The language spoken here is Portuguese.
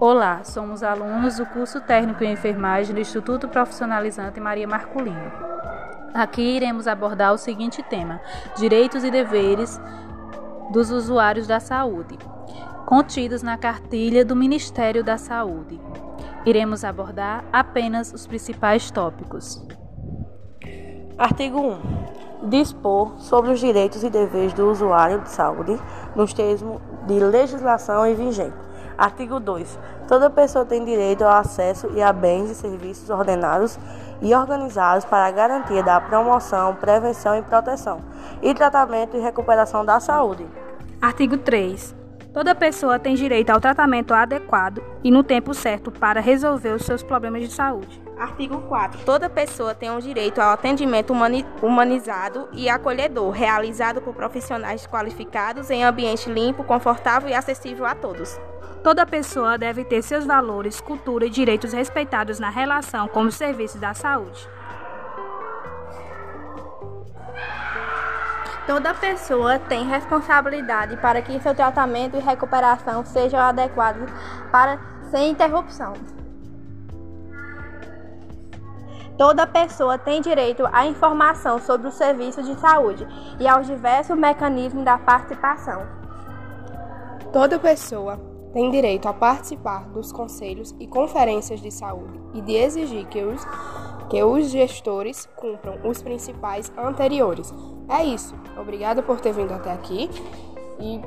Olá, somos alunos do curso técnico em enfermagem do Instituto Profissionalizante Maria Marculino. Aqui iremos abordar o seguinte tema: direitos e deveres dos usuários da saúde, contidos na cartilha do Ministério da Saúde. Iremos abordar apenas os principais tópicos. Artigo 1. Dispor sobre os direitos e deveres do usuário de saúde nos termos de legislação vigente. Artigo 2. Toda pessoa tem direito ao acesso e a bens e serviços ordenados e organizados para a garantia da promoção, prevenção e proteção e tratamento e recuperação da saúde. Artigo 3. Toda pessoa tem direito ao tratamento adequado e no tempo certo para resolver os seus problemas de saúde. Artigo 4. Toda pessoa tem o direito ao atendimento humanizado e acolhedor, realizado por profissionais qualificados em ambiente limpo, confortável e acessível a todos. Toda pessoa deve ter seus valores, cultura e direitos respeitados na relação com os serviços da saúde. Toda pessoa tem responsabilidade para que seu tratamento e recuperação sejam adequados para sem interrupção. Toda pessoa tem direito à informação sobre o serviço de saúde e aos diversos mecanismos da participação. Toda pessoa tem direito a participar dos conselhos e conferências de saúde e de exigir que os, que os gestores cumpram os principais anteriores. É isso. Obrigada por ter vindo até aqui e